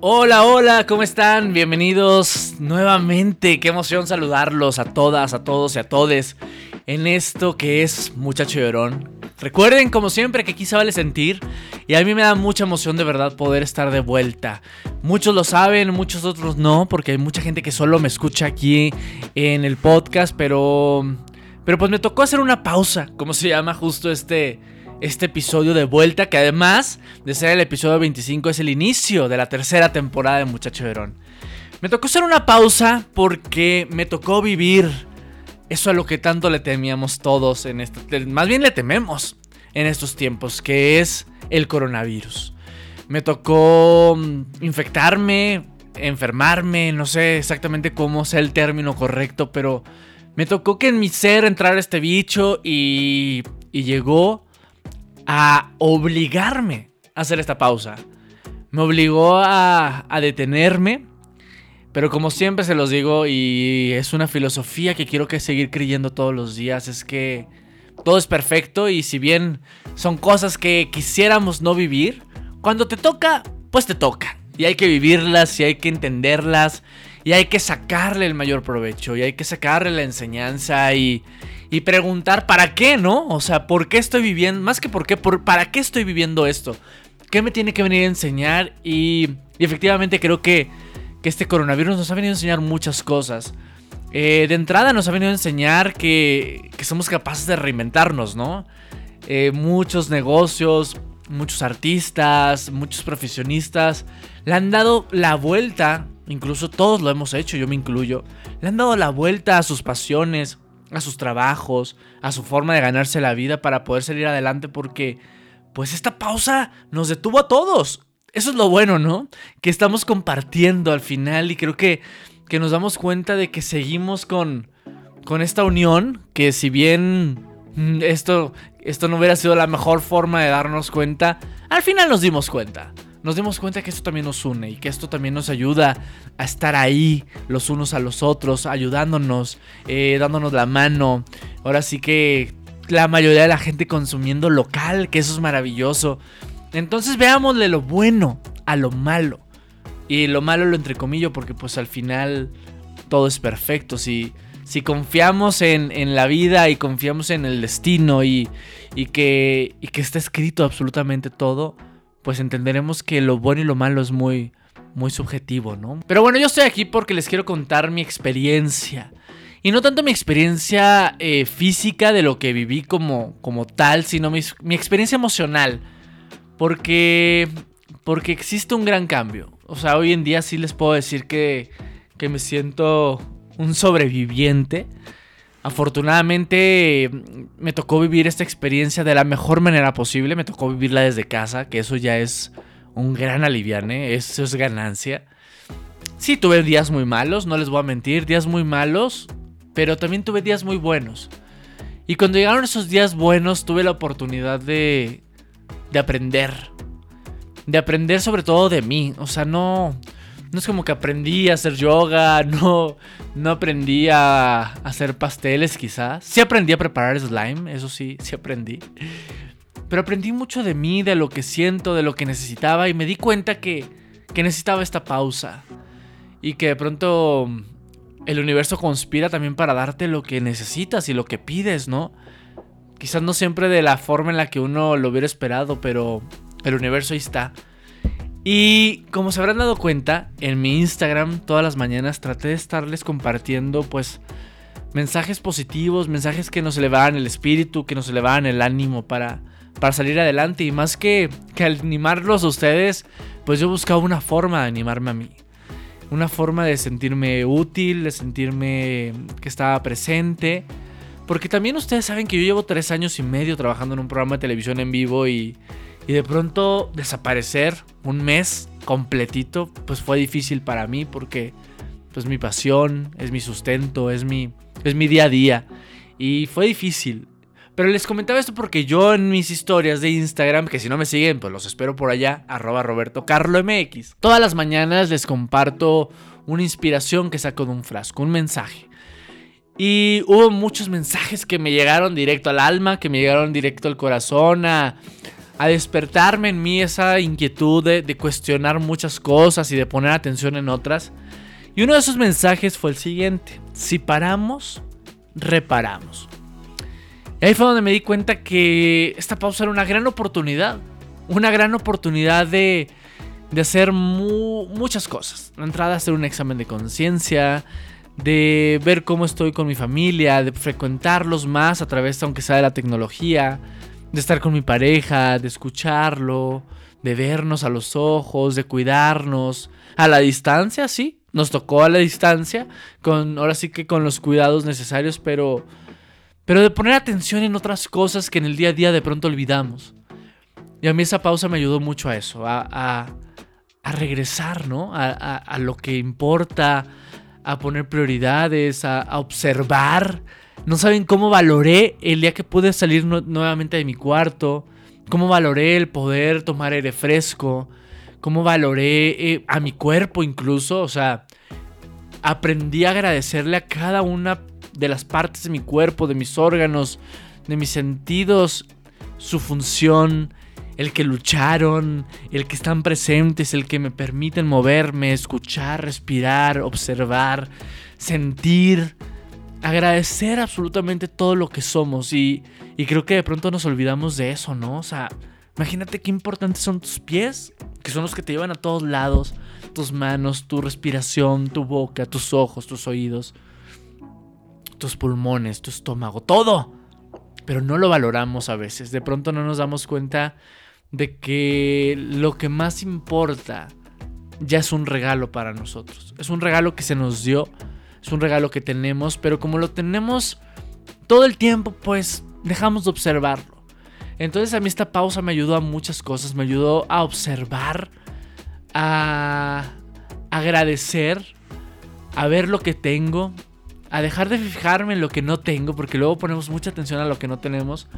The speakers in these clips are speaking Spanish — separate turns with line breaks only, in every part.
Hola, hola, ¿cómo están? Bienvenidos nuevamente. Qué emoción saludarlos a todas, a todos y a todes en esto que es Muchacho Llorón. Recuerden, como siempre, que aquí se vale sentir y a mí me da mucha emoción de verdad poder estar de vuelta. Muchos lo saben, muchos otros no, porque hay mucha gente que solo me escucha aquí en el podcast, pero... Pero pues me tocó hacer una pausa, como se llama justo este este episodio de vuelta, que además de ser el episodio 25 es el inicio de la tercera temporada de Muchacho Verón. Me tocó hacer una pausa porque me tocó vivir eso a lo que tanto le temíamos todos en este, más bien le tememos en estos tiempos, que es el coronavirus. Me tocó mm, infectarme, enfermarme, no sé exactamente cómo sea el término correcto, pero me tocó que en mi ser entrara este bicho y, y llegó a obligarme a hacer esta pausa. Me obligó a, detenerme. Pero como siempre se los digo y es una filosofía que quiero que seguir creyendo todos los días, es que todo es perfecto y si bien son cosas que quisiéramos no vivir, cuando te toca, pues te toca. Y hay que vivirlas y hay que entenderlas y hay que sacarle el mayor provecho y hay que sacarle la enseñanza y, y preguntar para qué, ¿no? O sea, ¿por qué estoy viviendo? Más que por qué, por, ¿para qué estoy viviendo esto? ¿Qué me tiene que venir a enseñar? Y, efectivamente creo que, que, este coronavirus nos ha venido a enseñar muchas cosas. Eh, de entrada nos ha venido a enseñar que, que somos capaces de reinventarnos, ¿no? Eh, muchos negocios, muchos artistas, muchos profesionistas le han dado la vuelta, incluso todos lo hemos hecho, yo me incluyo, le han dado la vuelta a sus pasiones, a sus trabajos, a su forma de ganarse la vida para poder salir adelante porque pues esta pausa nos detuvo a todos. Eso es lo bueno, ¿no? Que estamos compartiendo al final y creo que, que nos damos cuenta de que seguimos con, con esta unión, que si bien mm, esto, esto no hubiera sido la mejor forma de darnos cuenta, al final nos dimos cuenta nos dimos cuenta que esto también nos une y que esto también nos ayuda a estar ahí los unos a los otros, ayudándonos, eh, dándonos la mano. Ahora sí que la mayoría de la gente consumiendo local, que eso es maravilloso. Entonces veámosle lo bueno a lo malo. Y lo malo lo entrecomillo porque pues al final todo es perfecto. Si, si confiamos en, en, la vida y confiamos en el destino y, y, que, y que está escrito absolutamente todo, pues entenderemos que lo bueno y lo malo es muy, muy subjetivo, ¿no? Pero bueno, yo estoy aquí porque les quiero contar mi experiencia. Y no tanto mi experiencia eh, física de lo que viví como, como tal, sino mi, mi, experiencia emocional. Porque, porque existe un gran cambio. O sea, hoy en día sí les puedo decir que, que me siento un sobreviviente. Afortunadamente me tocó vivir esta experiencia de la mejor manera posible, me tocó vivirla desde casa, que eso ya es un gran aliviane, eso es ganancia. Sí, tuve días muy malos, no les voy a mentir, días muy malos, pero también tuve días muy buenos. Y cuando llegaron esos días buenos tuve la oportunidad de, de aprender. De aprender sobre todo de mí, o sea, no no es como que aprendí a hacer yoga, no, no aprendí a hacer pasteles quizás. Sí aprendí a preparar slime, eso sí, sí aprendí. Pero aprendí mucho de mí, de lo que siento, de lo que necesitaba y me di cuenta que, que necesitaba esta pausa. Y que de pronto el universo conspira también para darte lo que necesitas y lo que pides, ¿no? Quizás no siempre de la forma en la que uno lo hubiera esperado, pero el universo ahí está. Y como se habrán dado cuenta, en mi Instagram todas las mañanas traté de estarles compartiendo pues mensajes positivos, mensajes que nos elevaban el espíritu, que nos elevaban el ánimo para, para salir adelante. Y más que, que animarlos a ustedes, pues yo buscaba una forma de animarme a mí. Una forma de sentirme útil, de sentirme que estaba presente, Porque también ustedes saben que yo llevo tres años y medio trabajando en un programa de televisión en vivo y, y de pronto desaparecer un mes completito, pues fue difícil para mí porque pues mi pasión, es mi sustento, es mi, es mi día a día. Y fue difícil. Pero les comentaba esto porque yo en mis historias de Instagram, que si no me siguen, pues los espero por allá, arroba Roberto. Todas las mañanas les comparto una inspiración que saco de un frasco, un mensaje. Y hubo muchos mensajes que me llegaron directo al alma, que me llegaron directo al corazón, a, a despertarme en mí esa inquietud de, de cuestionar muchas cosas y de poner atención en otras. Y uno de esos mensajes fue el siguiente. Si paramos, reparamos. Y ahí fue donde me di cuenta que esta pausa era una gran oportunidad. Una gran oportunidad de, de hacer muchas cosas. La entrada, hacer un examen de conciencia, de ver cómo estoy con mi familia, de frecuentarlos más a través, aunque sea de la tecnología, de estar con mi pareja, de escucharlo, de vernos a los ojos, de cuidarnos. A la distancia, sí, nos tocó a la distancia, con, ahora sí que con los cuidados necesarios, pero pero de poner atención en otras cosas que en el día a día de pronto olvidamos. Y a mí esa pausa me ayudó mucho a eso, a, regresar, ¿no? A, lo que importa, a poner prioridades, a, observar. No saben cómo valoré el día que pude salir nuevamente de mi cuarto, cómo valoré el poder tomar aire fresco, cómo valoré eh, a mi cuerpo incluso, o sea, aprendí a agradecerle a cada una de las partes de mi cuerpo, de mis órganos, de mis sentidos, su función, el que lucharon, el que están presentes, el que me permiten moverme, escuchar, respirar, observar, sentir, agradecer absolutamente todo lo que somos y, y creo que de pronto nos olvidamos de eso, ¿no? O sea, imagínate qué importantes son tus pies, que son los que te llevan a todos lados, tus manos, tu respiración, tu boca, tus ojos, tus oídos tus pulmones, tu estómago, todo. Pero no lo valoramos a veces. De pronto no nos damos cuenta de que lo que más importa ya es un regalo para nosotros. Es un regalo que se nos dio, es un regalo que tenemos, pero como lo tenemos todo el tiempo, pues dejamos de observarlo. Entonces a mí esta pausa me ayudó a muchas cosas, me ayudó a observar, a agradecer, a ver lo que tengo, a dejar de fijarme en lo que no tengo, porque luego ponemos mucha atención a lo que no tenemos.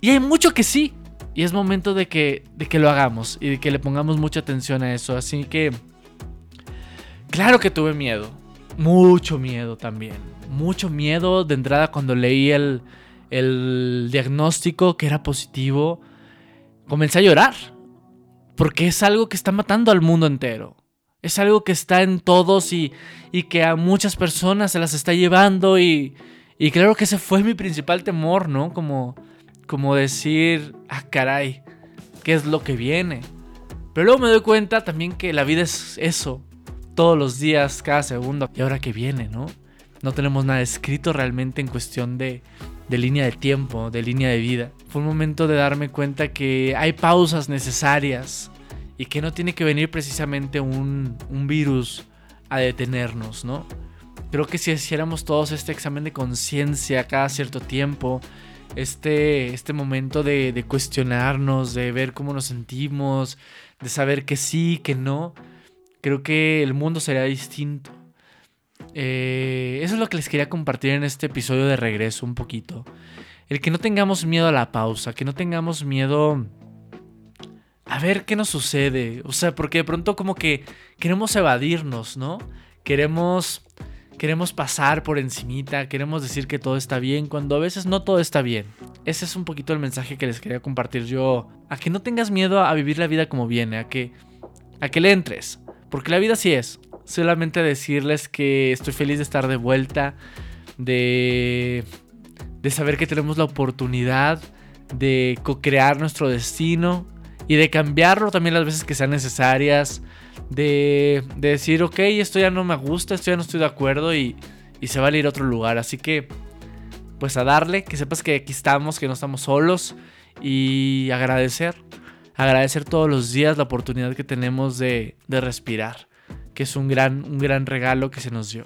Y hay mucho que sí. Y es momento de que, de que lo hagamos y de que le pongamos mucha atención a eso. Así que, claro que tuve miedo. Mucho miedo también. Mucho miedo de entrada cuando leí el, el diagnóstico que era positivo. Comencé a llorar. Porque es algo que está matando al mundo entero. Es algo que está en todos y, y que a muchas personas se las está llevando y, y claro que ese fue mi principal temor, ¿no? Como, como decir, ah, caray, ¿qué es lo que viene? Pero luego me doy cuenta también que la vida es eso, todos los días, cada segundo. ¿Y ahora qué viene, no? No tenemos nada escrito realmente en cuestión de, de línea de tiempo, de línea de vida. Fue un momento de darme cuenta que hay pausas necesarias y que no tiene que venir precisamente un, virus a detenernos, ¿no? Creo que si hiciéramos todos este examen de conciencia cada cierto tiempo, este, este momento de, cuestionarnos, de ver cómo nos sentimos, de saber que sí, que no, creo que el mundo sería distinto. Eh, eso es lo que les quería compartir en este episodio de regreso un poquito. El que no tengamos miedo a la pausa, que no tengamos miedo a ver qué nos sucede. O sea, porque de pronto como que queremos evadirnos, ¿no? Queremos queremos pasar por encimita, queremos decir que todo está bien, cuando a veces no todo está bien. Ese es un poquito el mensaje que les quería compartir yo, a que no tengas miedo a vivir la vida como viene, a que a que le entres, porque la vida sí es. Solamente decirles que estoy feliz de estar de vuelta, de de saber que tenemos la oportunidad de co-crear nuestro destino y de cambiarlo también las veces que sean necesarias, de, decir, ok, esto ya no me gusta, esto ya no estoy de acuerdo y, se va a ir a otro lugar. Así que, pues a darle, que sepas que aquí estamos, que no estamos solos y agradecer, agradecer todos los días la oportunidad que tenemos de, respirar, que es un gran, un gran regalo que se nos dio.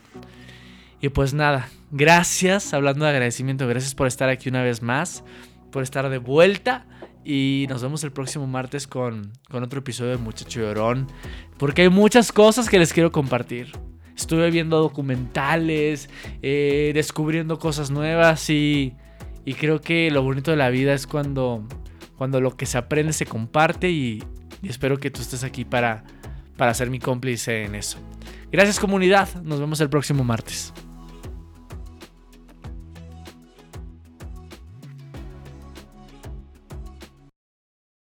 Y pues nada, gracias, hablando de agradecimiento, gracias por estar aquí una vez más, por estar de vuelta. Y nos vemos el próximo martes con, con otro episodio de Muchacho Llorón. Porque hay muchas cosas que les quiero compartir. Estuve viendo documentales, eh, descubriendo cosas nuevas y, y, creo que lo bonito de la vida es cuando, cuando lo que se aprende se comparte y, espero que tú estés aquí para, para ser mi cómplice en eso. Gracias comunidad, nos vemos el próximo martes.